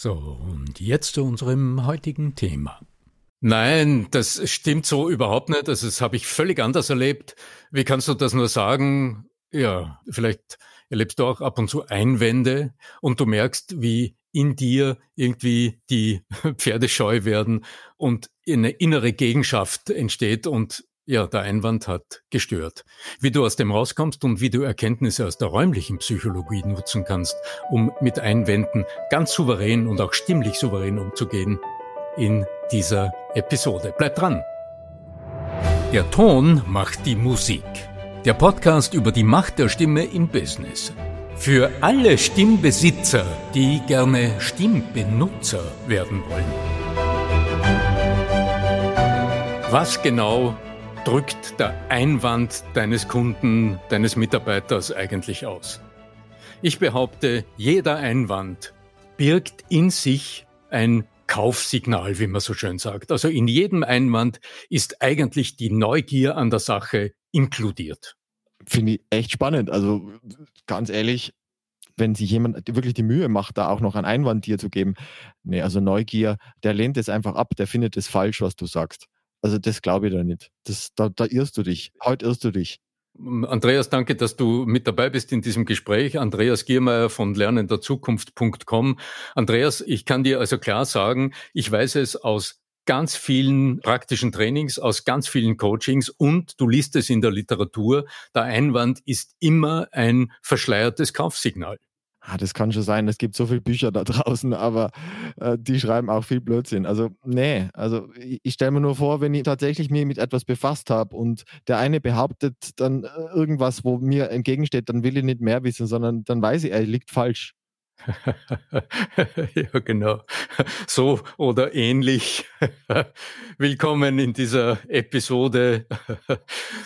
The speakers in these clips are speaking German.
So, und jetzt zu unserem heutigen Thema. Nein, das stimmt so überhaupt nicht. Das habe ich völlig anders erlebt. Wie kannst du das nur sagen? Ja, vielleicht erlebst du auch ab und zu Einwände und du merkst, wie in dir irgendwie die Pferde scheu werden und eine innere Gegenschaft entsteht und ja, der Einwand hat gestört. Wie du aus dem rauskommst und wie du Erkenntnisse aus der räumlichen Psychologie nutzen kannst, um mit Einwänden ganz souverän und auch stimmlich souverän umzugehen, in dieser Episode. Bleib dran! Der Ton macht die Musik. Der Podcast über die Macht der Stimme im Business. Für alle Stimmbesitzer, die gerne Stimmbenutzer werden wollen. Was genau drückt der Einwand deines Kunden, deines Mitarbeiters eigentlich aus? Ich behaupte, jeder Einwand birgt in sich ein Kaufsignal, wie man so schön sagt. Also in jedem Einwand ist eigentlich die Neugier an der Sache inkludiert. Finde ich echt spannend. Also ganz ehrlich, wenn sich jemand wirklich die Mühe macht, da auch noch einen Einwand dir zu geben, nee, also Neugier, der lehnt es einfach ab, der findet es falsch, was du sagst. Also das glaube ich da nicht. Das, da, da irrst du dich. Heute irrst du dich. Andreas, danke, dass du mit dabei bist in diesem Gespräch. Andreas Giermeier von lernenderzukunft.com. Andreas, ich kann dir also klar sagen, ich weiß es aus ganz vielen praktischen Trainings, aus ganz vielen Coachings und du liest es in der Literatur. Der Einwand ist immer ein verschleiertes Kaufsignal. Ah, das kann schon sein, es gibt so viele Bücher da draußen, aber äh, die schreiben auch viel Blödsinn. Also, nee, also ich, ich stelle mir nur vor, wenn ich tatsächlich mich mit etwas befasst habe und der eine behauptet dann äh, irgendwas, wo mir entgegensteht, dann will ich nicht mehr wissen, sondern dann weiß ich, er liegt falsch. ja, genau. So oder ähnlich. Willkommen in dieser Episode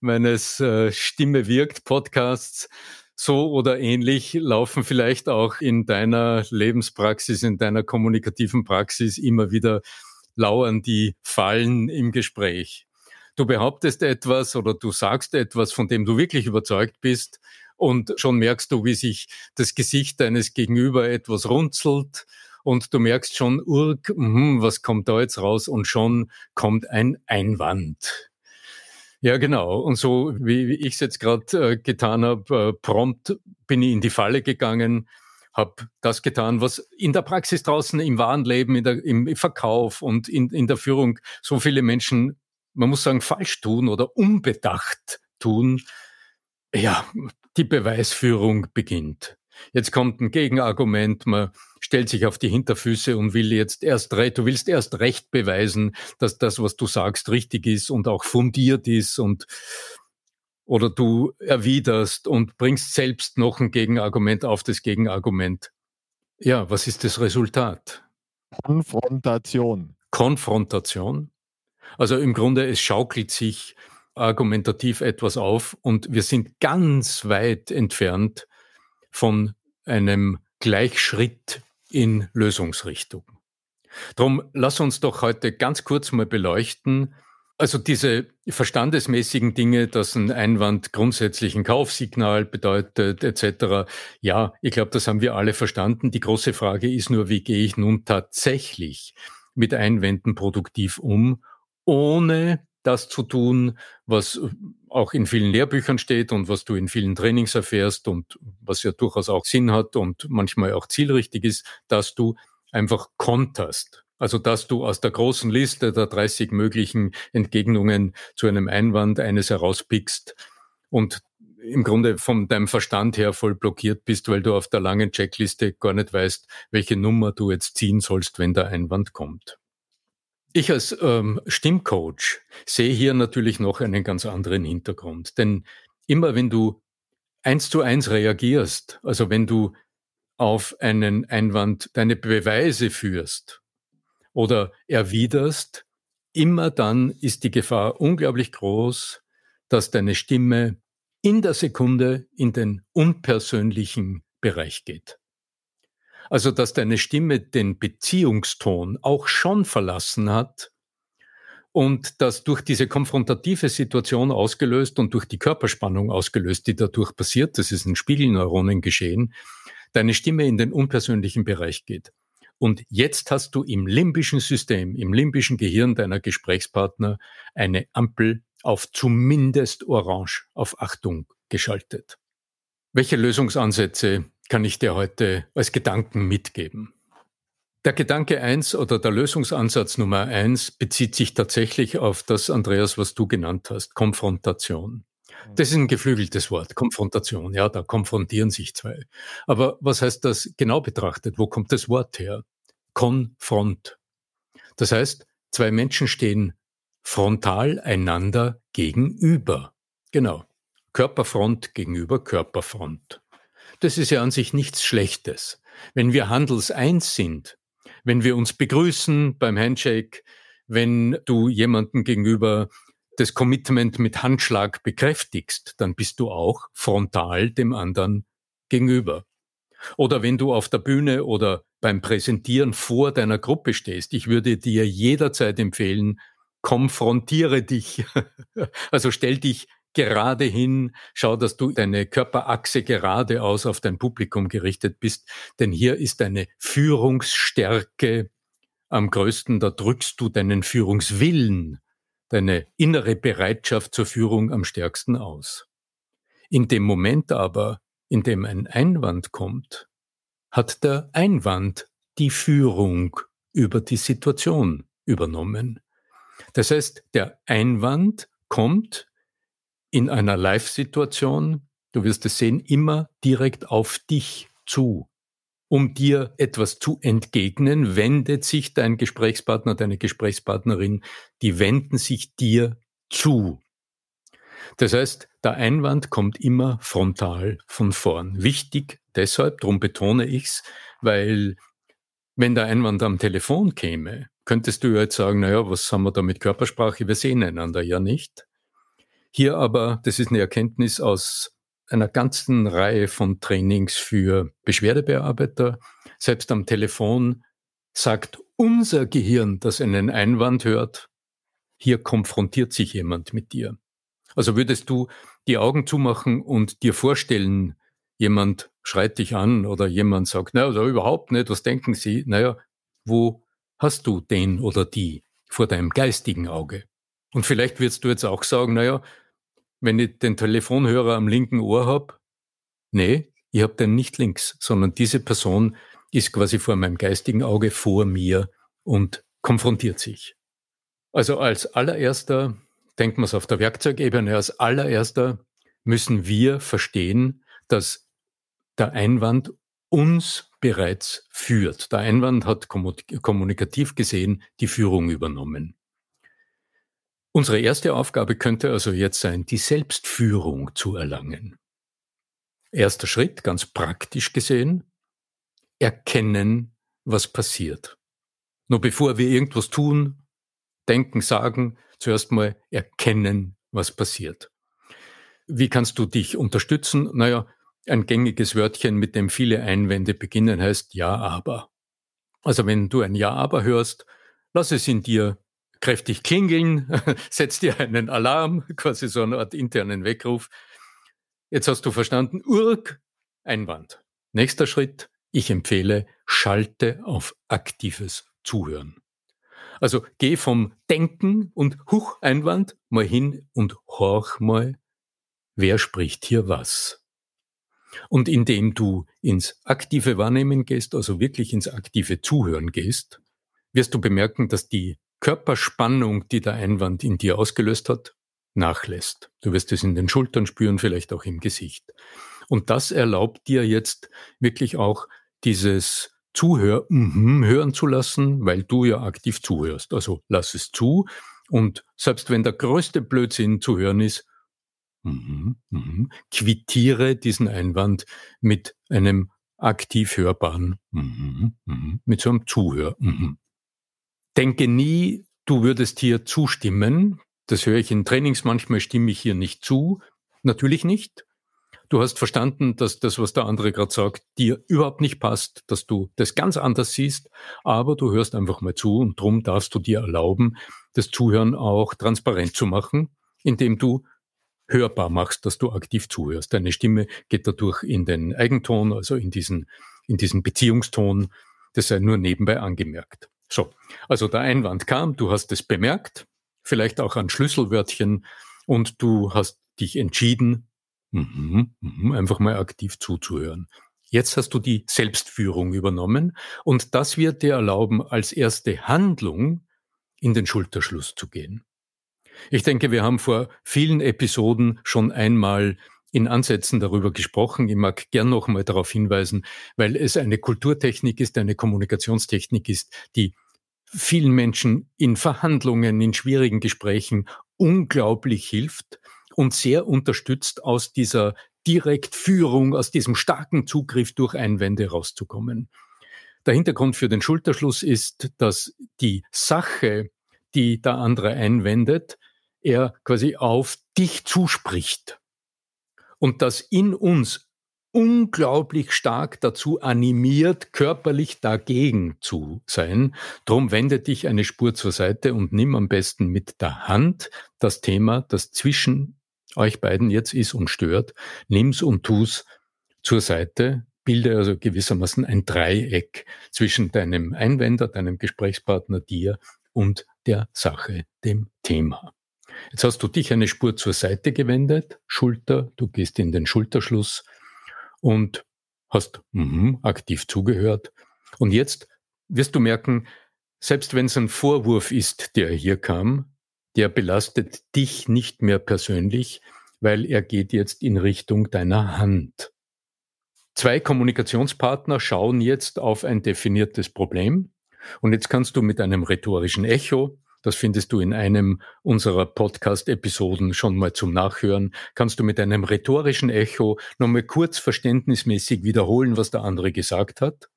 meines äh, Stimme wirkt Podcasts so oder ähnlich laufen vielleicht auch in deiner Lebenspraxis, in deiner kommunikativen Praxis immer wieder lauern die Fallen im Gespräch. Du behauptest etwas oder du sagst etwas, von dem du wirklich überzeugt bist und schon merkst du, wie sich das Gesicht deines Gegenüber etwas runzelt und du merkst schon, Urk, mh, was kommt da jetzt raus und schon kommt ein Einwand. Ja, genau. Und so wie, ich es jetzt gerade äh, getan habe, äh, prompt bin ich in die Falle gegangen, habe das getan, was in der Praxis draußen, im wahren Leben, in der, im Verkauf und in, in der Führung so viele Menschen, man muss sagen, falsch tun oder unbedacht tun. Ja, die Beweisführung beginnt. Jetzt kommt ein Gegenargument, man stellt sich auf die Hinterfüße und will jetzt erst recht, du willst erst recht beweisen, dass das, was du sagst, richtig ist und auch fundiert ist und oder du erwiderst und bringst selbst noch ein Gegenargument auf das Gegenargument. Ja, was ist das Resultat? Konfrontation. Konfrontation. Also im Grunde, es schaukelt sich argumentativ etwas auf und wir sind ganz weit entfernt von einem Gleichschritt in Lösungsrichtung. Drum lass uns doch heute ganz kurz mal beleuchten, Also diese verstandesmäßigen Dinge, dass ein Einwand grundsätzlich ein Kaufsignal bedeutet etc. Ja, ich glaube, das haben wir alle verstanden. Die große Frage ist nur, wie gehe ich nun tatsächlich mit Einwänden produktiv um, ohne das zu tun, was auch in vielen Lehrbüchern steht und was du in vielen Trainings erfährst und was ja durchaus auch Sinn hat und manchmal auch zielrichtig ist, dass du einfach konterst. Also, dass du aus der großen Liste der 30 möglichen Entgegnungen zu einem Einwand eines herauspickst und im Grunde von deinem Verstand her voll blockiert bist, weil du auf der langen Checkliste gar nicht weißt, welche Nummer du jetzt ziehen sollst, wenn der Einwand kommt. Ich als ähm, Stimmcoach sehe hier natürlich noch einen ganz anderen Hintergrund. Denn immer wenn du eins zu eins reagierst, also wenn du auf einen Einwand deine Beweise führst oder erwiderst, immer dann ist die Gefahr unglaublich groß, dass deine Stimme in der Sekunde in den unpersönlichen Bereich geht. Also, dass deine Stimme den Beziehungston auch schon verlassen hat und dass durch diese konfrontative Situation ausgelöst und durch die Körperspannung ausgelöst, die dadurch passiert, das ist in Spiegelneuronen geschehen, deine Stimme in den unpersönlichen Bereich geht. Und jetzt hast du im limbischen System, im limbischen Gehirn deiner Gesprächspartner eine Ampel auf zumindest orange, auf Achtung geschaltet. Welche Lösungsansätze kann ich dir heute als Gedanken mitgeben. Der Gedanke eins oder der Lösungsansatz Nummer eins bezieht sich tatsächlich auf das, Andreas, was du genannt hast, Konfrontation. Das ist ein geflügeltes Wort, Konfrontation. Ja, da konfrontieren sich zwei. Aber was heißt das genau betrachtet? Wo kommt das Wort her? Konfront. Das heißt, zwei Menschen stehen frontal einander gegenüber. Genau. Körperfront gegenüber Körperfront. Das ist ja an sich nichts Schlechtes. Wenn wir handelseins sind, wenn wir uns begrüßen beim Handshake, wenn du jemandem gegenüber das Commitment mit Handschlag bekräftigst, dann bist du auch frontal dem anderen gegenüber. Oder wenn du auf der Bühne oder beim Präsentieren vor deiner Gruppe stehst, ich würde dir jederzeit empfehlen, konfrontiere dich. Also stell dich gerade hin, schau, dass du deine Körperachse geradeaus auf dein Publikum gerichtet bist, denn hier ist deine Führungsstärke am größten, da drückst du deinen Führungswillen, deine innere Bereitschaft zur Führung am stärksten aus. In dem Moment aber, in dem ein Einwand kommt, hat der Einwand die Führung über die Situation übernommen. Das heißt, der Einwand kommt in einer Live-Situation, du wirst es sehen, immer direkt auf dich zu. Um dir etwas zu entgegnen, wendet sich dein Gesprächspartner, deine Gesprächspartnerin, die wenden sich dir zu. Das heißt, der Einwand kommt immer frontal von vorn. Wichtig deshalb, darum betone ich's, weil wenn der Einwand am Telefon käme, könntest du jetzt sagen, naja, was haben wir da mit Körpersprache? Wir sehen einander ja nicht. Hier aber, das ist eine Erkenntnis aus einer ganzen Reihe von Trainings für Beschwerdebearbeiter. Selbst am Telefon sagt unser Gehirn, das einen Einwand hört, hier konfrontiert sich jemand mit dir. Also würdest du die Augen zumachen und dir vorstellen, jemand schreit dich an oder jemand sagt, naja, also überhaupt nicht, was denken Sie? Naja, wo hast du den oder die vor deinem geistigen Auge? Und vielleicht wirst du jetzt auch sagen, naja, wenn ich den Telefonhörer am linken Ohr habe, nee, ich habe den nicht links, sondern diese Person ist quasi vor meinem geistigen Auge vor mir und konfrontiert sich. Also als allererster, denken wir es auf der Werkzeugebene, als allererster müssen wir verstehen, dass der Einwand uns bereits führt. Der Einwand hat kommunikativ gesehen die Führung übernommen. Unsere erste Aufgabe könnte also jetzt sein, die Selbstführung zu erlangen. Erster Schritt, ganz praktisch gesehen, erkennen, was passiert. Nur bevor wir irgendwas tun, denken, sagen, zuerst mal erkennen, was passiert. Wie kannst du dich unterstützen? Naja, ein gängiges Wörtchen, mit dem viele Einwände beginnen, heißt Ja, aber. Also wenn du ein Ja, aber hörst, lass es in dir kräftig klingeln, setzt dir einen Alarm, quasi so eine Art internen Weckruf. Jetzt hast du verstanden, Urk, Einwand. Nächster Schritt, ich empfehle, schalte auf aktives Zuhören. Also geh vom Denken und Huch Einwand mal hin und horch mal, wer spricht hier was. Und indem du ins aktive Wahrnehmen gehst, also wirklich ins aktive Zuhören gehst, wirst du bemerken, dass die Körperspannung, die der Einwand in dir ausgelöst hat, nachlässt. Du wirst es in den Schultern spüren, vielleicht auch im Gesicht. Und das erlaubt dir jetzt wirklich auch dieses Zuhör mm hören zu lassen, weil du ja aktiv zuhörst. Also lass es zu. Und selbst wenn der größte Blödsinn zu hören ist, mm mm quittiere diesen Einwand mit einem aktiv hörbaren, mit so einem Zuhör. Denke nie, du würdest hier zustimmen. Das höre ich in Trainings manchmal, stimme ich hier nicht zu. Natürlich nicht. Du hast verstanden, dass das, was der andere gerade sagt, dir überhaupt nicht passt, dass du das ganz anders siehst, aber du hörst einfach mal zu und drum darfst du dir erlauben, das Zuhören auch transparent zu machen, indem du hörbar machst, dass du aktiv zuhörst. Deine Stimme geht dadurch in den Eigenton, also in diesen, in diesen Beziehungston. Das sei nur nebenbei angemerkt. So. Also der Einwand kam, du hast es bemerkt, vielleicht auch an Schlüsselwörtchen und du hast dich entschieden, Mhm, mhm, einfach mal aktiv zuzuhören. Jetzt hast du die Selbstführung übernommen und das wird dir erlauben, als erste Handlung in den Schulterschluss zu gehen. Ich denke, wir haben vor vielen Episoden schon einmal in Ansätzen darüber gesprochen. Ich mag gern noch mal darauf hinweisen, weil es eine Kulturtechnik ist, eine Kommunikationstechnik ist, die vielen Menschen in Verhandlungen, in schwierigen Gesprächen unglaublich hilft, und sehr unterstützt aus dieser Direktführung, aus diesem starken Zugriff durch Einwände rauszukommen. Der Hintergrund für den Schulterschluss ist, dass die Sache, die der andere einwendet, er quasi auf dich zuspricht. Und das in uns unglaublich stark dazu animiert, körperlich dagegen zu sein. Drum wende dich eine Spur zur Seite und nimm am besten mit der Hand das Thema, das zwischen euch beiden jetzt ist und stört, nimm's und tu's zur Seite, bilde also gewissermaßen ein Dreieck zwischen deinem Einwender, deinem Gesprächspartner, dir und der Sache, dem Thema. Jetzt hast du dich eine Spur zur Seite gewendet, Schulter, du gehst in den Schulterschluss und hast mm, aktiv zugehört. Und jetzt wirst du merken, selbst wenn es ein Vorwurf ist, der hier kam, der belastet dich nicht mehr persönlich, weil er geht jetzt in Richtung deiner Hand. Zwei Kommunikationspartner schauen jetzt auf ein definiertes Problem und jetzt kannst du mit einem rhetorischen Echo, das findest du in einem unserer Podcast-Episoden schon mal zum Nachhören, kannst du mit einem rhetorischen Echo nochmal kurz verständnismäßig wiederholen, was der andere gesagt hat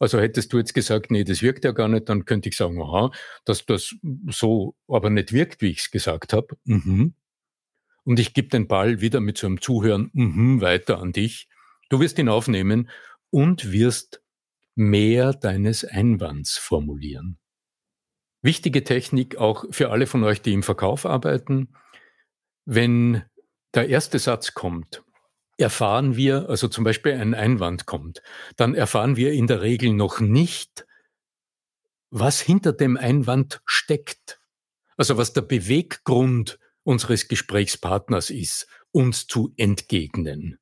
also hättest du jetzt gesagt, nee, das wirkt ja gar nicht, dann könnte ich sagen, aha, dass das so aber nicht wirkt, wie ich es gesagt habe. Mhm. Und ich gebe den Ball wieder mit so einem Zuhören mhm, weiter an dich. Du wirst ihn aufnehmen und wirst mehr deines Einwands formulieren. Wichtige Technik auch für alle von euch, die im Verkauf arbeiten. Wenn der erste Satz kommt, erfahren wir, also zum Beispiel ein Einwand kommt, dann erfahren wir in der Regel noch nicht, was hinter dem Einwand steckt. Also was der Beweggrund unseres Gesprächspartners ist, uns zu entgegnen.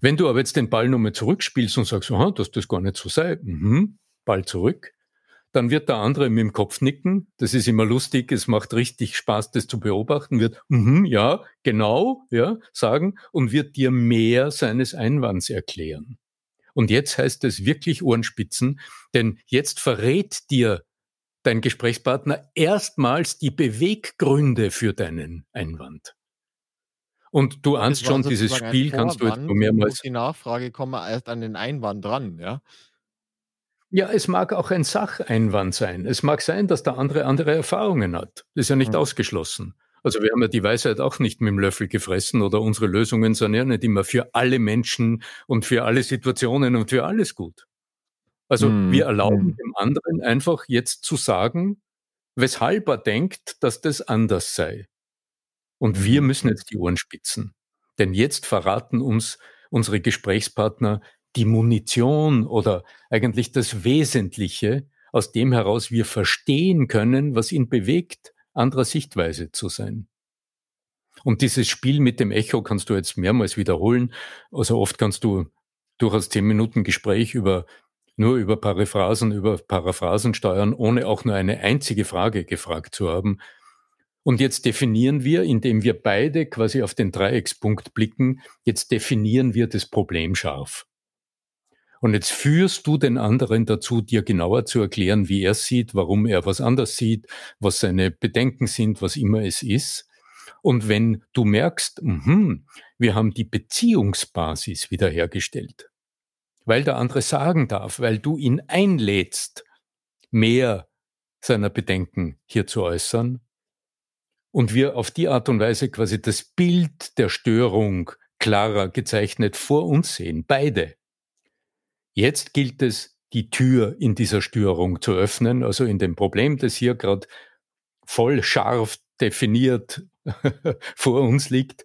Wenn du aber jetzt den Ball nochmal zurückspielst und sagst, aha, dass das gar nicht so sei, mhm, Ball zurück, dann wird der andere mit dem Kopf nicken. Das ist immer lustig, es macht richtig Spaß, das zu beobachten, wird, mhm, ja, genau, ja, sagen und wird dir mehr seines Einwands erklären. Und jetzt heißt es wirklich Ohrenspitzen, denn jetzt verrät dir dein Gesprächspartner erstmals die Beweggründe für deinen Einwand. Und du ahnst schon, dieses Spiel kannst du jetzt mehrmals. Die Nachfrage kommen wir erst an den Einwand dran, ja? Ja, es mag auch ein Sacheinwand sein. Es mag sein, dass der andere andere Erfahrungen hat. Das ist ja nicht mhm. ausgeschlossen. Also wir haben ja die Weisheit auch nicht mit dem Löffel gefressen oder unsere Lösungen sind ja nicht immer für alle Menschen und für alle Situationen und für alles gut. Also mhm. wir erlauben mhm. dem anderen einfach jetzt zu sagen, weshalb er denkt, dass das anders sei. Und wir mhm. müssen jetzt die Ohren spitzen. Denn jetzt verraten uns unsere Gesprächspartner die Munition oder eigentlich das Wesentliche, aus dem heraus wir verstehen können, was ihn bewegt, anderer Sichtweise zu sein. Und dieses Spiel mit dem Echo kannst du jetzt mehrmals wiederholen. Also oft kannst du durchaus zehn Minuten Gespräch über nur über Paraphrasen, über Paraphrasen steuern, ohne auch nur eine einzige Frage gefragt zu haben. Und jetzt definieren wir, indem wir beide quasi auf den Dreieckspunkt blicken, jetzt definieren wir das Problem scharf. Und jetzt führst du den anderen dazu, dir genauer zu erklären, wie er sieht, warum er was anders sieht, was seine Bedenken sind, was immer es ist. Und wenn du merkst, mh, wir haben die Beziehungsbasis wiederhergestellt, weil der andere sagen darf, weil du ihn einlädst, mehr seiner Bedenken hier zu äußern, und wir auf die Art und Weise quasi das Bild der Störung klarer gezeichnet vor uns sehen, beide. Jetzt gilt es, die Tür in dieser Störung zu öffnen, also in dem Problem, das hier gerade voll scharf definiert vor uns liegt,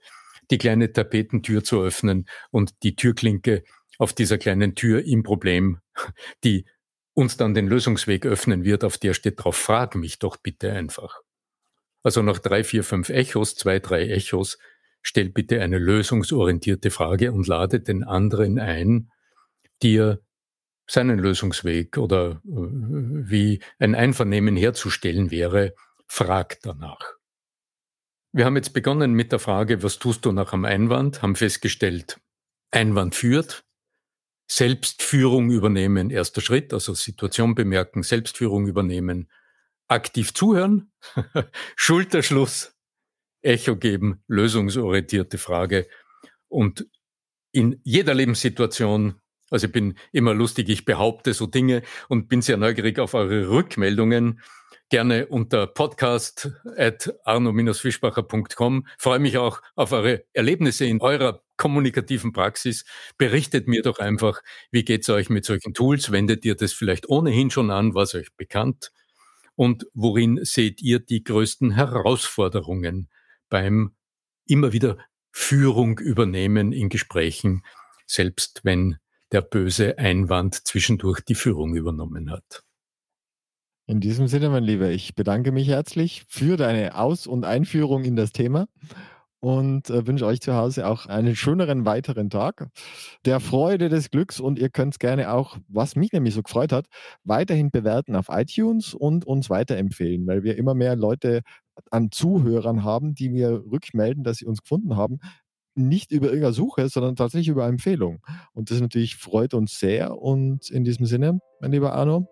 die kleine Tapetentür zu öffnen und die Türklinke auf dieser kleinen Tür im Problem, die uns dann den Lösungsweg öffnen wird, auf der steht drauf, frag mich doch bitte einfach. Also nach drei, vier, fünf Echos, zwei, drei Echos, stell bitte eine lösungsorientierte Frage und lade den anderen ein, dir seinen Lösungsweg oder äh, wie ein Einvernehmen herzustellen wäre, frag danach. Wir haben jetzt begonnen mit der Frage, was tust du nach einem Einwand, haben festgestellt, Einwand führt, Selbstführung übernehmen, erster Schritt, also Situation bemerken, Selbstführung übernehmen, aktiv zuhören, Schulterschluss, Echo geben, lösungsorientierte Frage und in jeder Lebenssituation, also ich bin immer lustig, ich behaupte so Dinge und bin sehr neugierig auf eure Rückmeldungen gerne unter podcast at arno-fischbacher.com. Freue mich auch auf eure Erlebnisse in eurer kommunikativen Praxis. Berichtet mir doch einfach, wie geht's euch mit solchen Tools? Wendet ihr das vielleicht ohnehin schon an? Was euch bekannt? Und worin seht ihr die größten Herausforderungen beim immer wieder Führung übernehmen in Gesprächen, selbst wenn der böse Einwand zwischendurch die Führung übernommen hat? In diesem Sinne, mein Lieber, ich bedanke mich herzlich für deine Aus- und Einführung in das Thema und äh, wünsche euch zu Hause auch einen schöneren weiteren Tag der Freude, des Glücks und ihr könnt gerne auch, was mich nämlich so gefreut hat, weiterhin bewerten auf iTunes und uns weiterempfehlen, weil wir immer mehr Leute an Zuhörern haben, die mir rückmelden, dass sie uns gefunden haben, nicht über irgendeine Suche, sondern tatsächlich über Empfehlung. Und das natürlich freut uns sehr. Und in diesem Sinne, mein lieber Arno,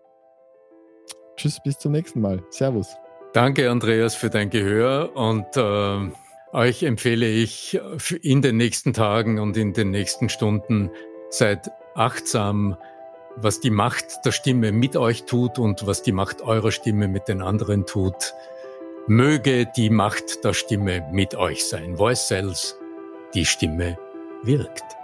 Tschüss, bis zum nächsten Mal. Servus. Danke, Andreas, für dein Gehör und äh, euch empfehle ich in den nächsten Tagen und in den nächsten Stunden seid achtsam, was die Macht der Stimme mit euch tut und was die Macht eurer Stimme mit den anderen tut. Möge die Macht der Stimme mit euch sein. Voice Cells, die Stimme wirkt.